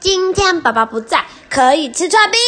今天宝宝不在可以吃串冰。